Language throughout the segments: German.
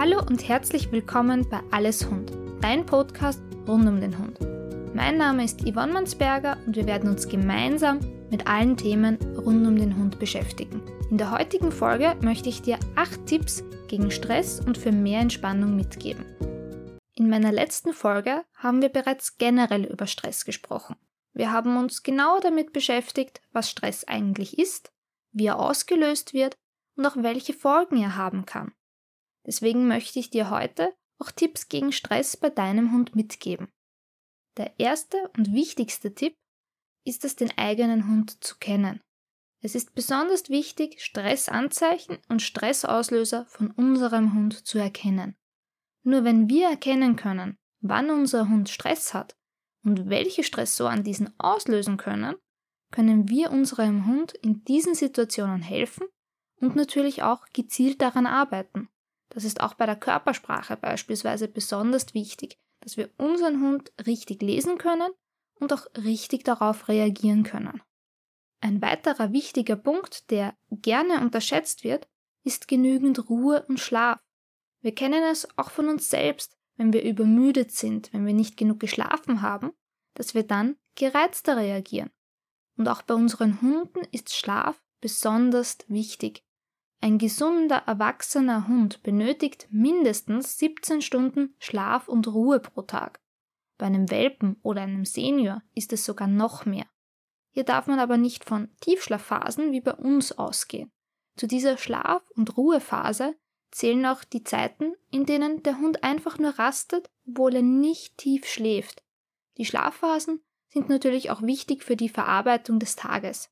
Hallo und herzlich willkommen bei Alles Hund, dein Podcast rund um den Hund. Mein Name ist Yvonne Mansberger und wir werden uns gemeinsam mit allen Themen rund um den Hund beschäftigen. In der heutigen Folge möchte ich dir acht Tipps gegen Stress und für mehr Entspannung mitgeben. In meiner letzten Folge haben wir bereits generell über Stress gesprochen. Wir haben uns genauer damit beschäftigt, was Stress eigentlich ist, wie er ausgelöst wird und auch welche Folgen er haben kann. Deswegen möchte ich dir heute auch Tipps gegen Stress bei deinem Hund mitgeben. Der erste und wichtigste Tipp ist es, den eigenen Hund zu kennen. Es ist besonders wichtig, Stressanzeichen und Stressauslöser von unserem Hund zu erkennen. Nur wenn wir erkennen können, wann unser Hund Stress hat und welche Stressoren diesen auslösen können, können wir unserem Hund in diesen Situationen helfen und natürlich auch gezielt daran arbeiten. Das ist auch bei der Körpersprache beispielsweise besonders wichtig, dass wir unseren Hund richtig lesen können und auch richtig darauf reagieren können. Ein weiterer wichtiger Punkt, der gerne unterschätzt wird, ist genügend Ruhe und Schlaf. Wir kennen es auch von uns selbst, wenn wir übermüdet sind, wenn wir nicht genug geschlafen haben, dass wir dann gereizter reagieren. Und auch bei unseren Hunden ist Schlaf besonders wichtig. Ein gesunder, erwachsener Hund benötigt mindestens 17 Stunden Schlaf und Ruhe pro Tag. Bei einem Welpen oder einem Senior ist es sogar noch mehr. Hier darf man aber nicht von Tiefschlafphasen wie bei uns ausgehen. Zu dieser Schlaf- und Ruhephase zählen auch die Zeiten, in denen der Hund einfach nur rastet, obwohl er nicht tief schläft. Die Schlafphasen sind natürlich auch wichtig für die Verarbeitung des Tages.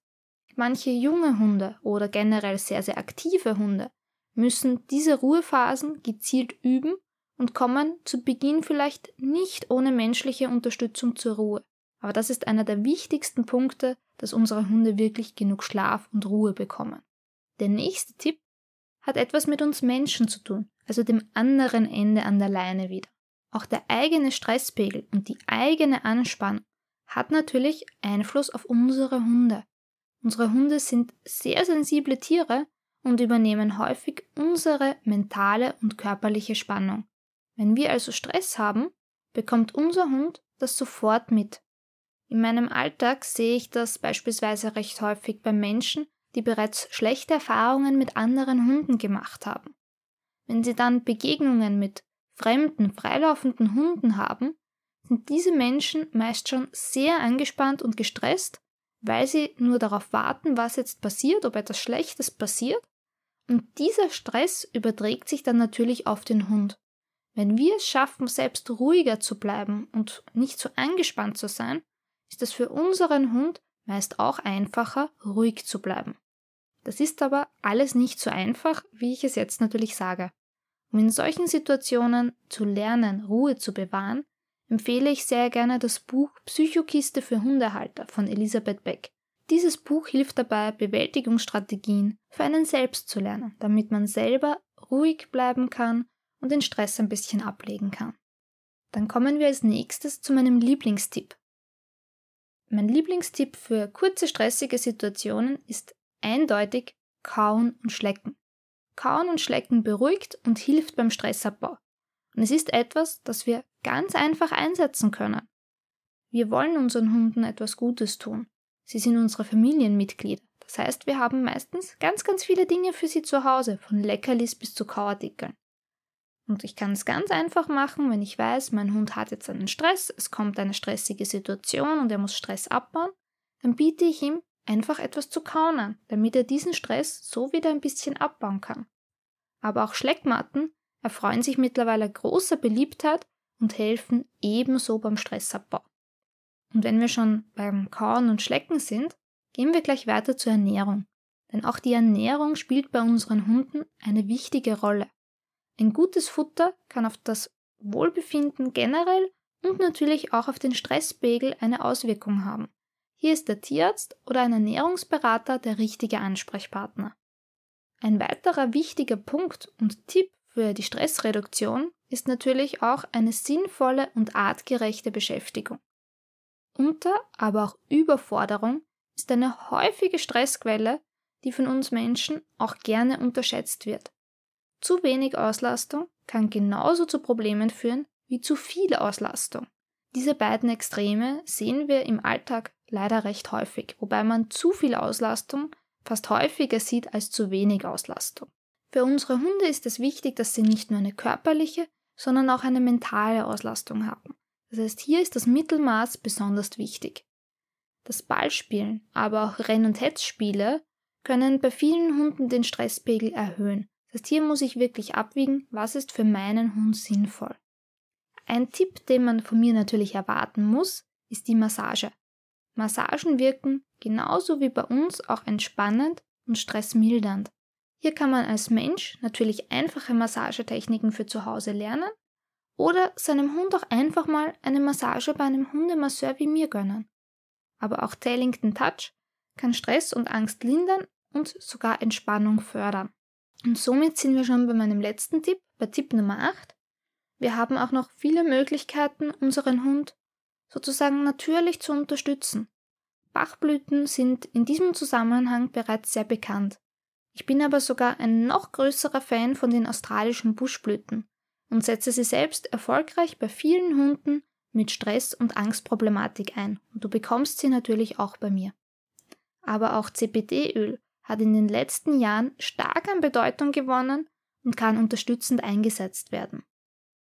Manche junge Hunde oder generell sehr, sehr aktive Hunde müssen diese Ruhephasen gezielt üben und kommen zu Beginn vielleicht nicht ohne menschliche Unterstützung zur Ruhe. Aber das ist einer der wichtigsten Punkte, dass unsere Hunde wirklich genug Schlaf und Ruhe bekommen. Der nächste Tipp hat etwas mit uns Menschen zu tun, also dem anderen Ende an der Leine wieder. Auch der eigene Stresspegel und die eigene Anspannung hat natürlich Einfluss auf unsere Hunde. Unsere Hunde sind sehr sensible Tiere und übernehmen häufig unsere mentale und körperliche Spannung. Wenn wir also Stress haben, bekommt unser Hund das sofort mit. In meinem Alltag sehe ich das beispielsweise recht häufig bei Menschen, die bereits schlechte Erfahrungen mit anderen Hunden gemacht haben. Wenn sie dann Begegnungen mit fremden, freilaufenden Hunden haben, sind diese Menschen meist schon sehr angespannt und gestresst weil sie nur darauf warten, was jetzt passiert, ob etwas Schlechtes passiert. Und dieser Stress überträgt sich dann natürlich auf den Hund. Wenn wir es schaffen, selbst ruhiger zu bleiben und nicht so angespannt zu sein, ist es für unseren Hund meist auch einfacher, ruhig zu bleiben. Das ist aber alles nicht so einfach, wie ich es jetzt natürlich sage. Um in solchen Situationen zu lernen, Ruhe zu bewahren, empfehle ich sehr gerne das Buch Psychokiste für Hundehalter von Elisabeth Beck. Dieses Buch hilft dabei, Bewältigungsstrategien für einen selbst zu lernen, damit man selber ruhig bleiben kann und den Stress ein bisschen ablegen kann. Dann kommen wir als nächstes zu meinem Lieblingstipp. Mein Lieblingstipp für kurze stressige Situationen ist eindeutig Kauen und Schlecken. Kauen und Schlecken beruhigt und hilft beim Stressabbau. Und es ist etwas, das wir ganz einfach einsetzen können. Wir wollen unseren Hunden etwas Gutes tun. Sie sind unsere Familienmitglieder. Das heißt, wir haben meistens ganz, ganz viele Dinge für sie zu Hause, von Leckerlis bis zu Kauartikeln. Und ich kann es ganz einfach machen, wenn ich weiß, mein Hund hat jetzt einen Stress, es kommt eine stressige Situation und er muss Stress abbauen, dann biete ich ihm einfach etwas zu kauen an, damit er diesen Stress so wieder ein bisschen abbauen kann. Aber auch Schleckmatten erfreuen sich mittlerweile großer Beliebtheit und helfen ebenso beim Stressabbau. Und wenn wir schon beim Kauen und Schlecken sind, gehen wir gleich weiter zur Ernährung. Denn auch die Ernährung spielt bei unseren Hunden eine wichtige Rolle. Ein gutes Futter kann auf das Wohlbefinden generell und natürlich auch auf den Stresspegel eine Auswirkung haben. Hier ist der Tierarzt oder ein Ernährungsberater der richtige Ansprechpartner. Ein weiterer wichtiger Punkt und Tipp für die Stressreduktion ist natürlich auch eine sinnvolle und artgerechte Beschäftigung. Unter, aber auch Überforderung ist eine häufige Stressquelle, die von uns Menschen auch gerne unterschätzt wird. Zu wenig Auslastung kann genauso zu Problemen führen wie zu viel Auslastung. Diese beiden Extreme sehen wir im Alltag leider recht häufig, wobei man zu viel Auslastung fast häufiger sieht als zu wenig Auslastung. Für unsere Hunde ist es wichtig, dass sie nicht nur eine körperliche, sondern auch eine mentale Auslastung haben. Das heißt, hier ist das Mittelmaß besonders wichtig. Das Ballspielen, aber auch Renn- und Hetzspiele können bei vielen Hunden den Stresspegel erhöhen. Das heißt, hier muss ich wirklich abwiegen, was ist für meinen Hund sinnvoll. Ein Tipp, den man von mir natürlich erwarten muss, ist die Massage. Massagen wirken genauso wie bei uns auch entspannend und stressmildernd. Hier kann man als Mensch natürlich einfache Massagetechniken für zu Hause lernen oder seinem Hund auch einfach mal eine Massage bei einem Hundemasseur wie mir gönnen. Aber auch Tailington Touch kann Stress und Angst lindern und sogar Entspannung fördern. Und somit sind wir schon bei meinem letzten Tipp, bei Tipp Nummer 8. Wir haben auch noch viele Möglichkeiten, unseren Hund sozusagen natürlich zu unterstützen. Bachblüten sind in diesem Zusammenhang bereits sehr bekannt. Ich bin aber sogar ein noch größerer Fan von den australischen Buschblüten und setze sie selbst erfolgreich bei vielen Hunden mit Stress- und Angstproblematik ein. Und du bekommst sie natürlich auch bei mir. Aber auch CBD-Öl hat in den letzten Jahren stark an Bedeutung gewonnen und kann unterstützend eingesetzt werden.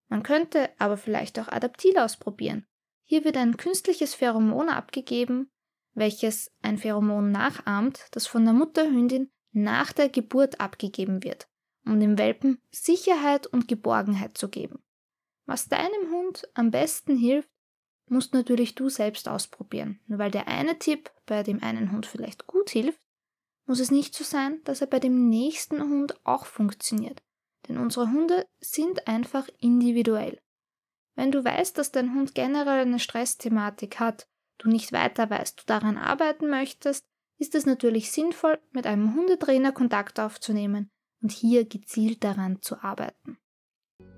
Man könnte aber vielleicht auch Adaptil ausprobieren. Hier wird ein künstliches Pheromon abgegeben, welches ein Pheromon nachahmt, das von der Mutterhündin nach der Geburt abgegeben wird, um dem Welpen Sicherheit und Geborgenheit zu geben. Was deinem Hund am besten hilft, musst natürlich du selbst ausprobieren. Nur weil der eine Tipp bei dem einen Hund vielleicht gut hilft, muss es nicht so sein, dass er bei dem nächsten Hund auch funktioniert. Denn unsere Hunde sind einfach individuell. Wenn du weißt, dass dein Hund generell eine Stressthematik hat, du nicht weiter weißt, du daran arbeiten möchtest, ist es natürlich sinnvoll, mit einem Hundetrainer Kontakt aufzunehmen und hier gezielt daran zu arbeiten.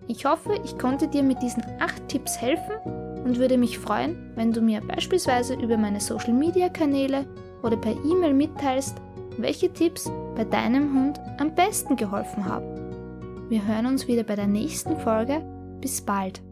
Ich hoffe, ich konnte dir mit diesen acht Tipps helfen und würde mich freuen, wenn du mir beispielsweise über meine Social Media Kanäle oder per E-Mail mitteilst, welche Tipps bei deinem Hund am besten geholfen haben. Wir hören uns wieder bei der nächsten Folge. Bis bald!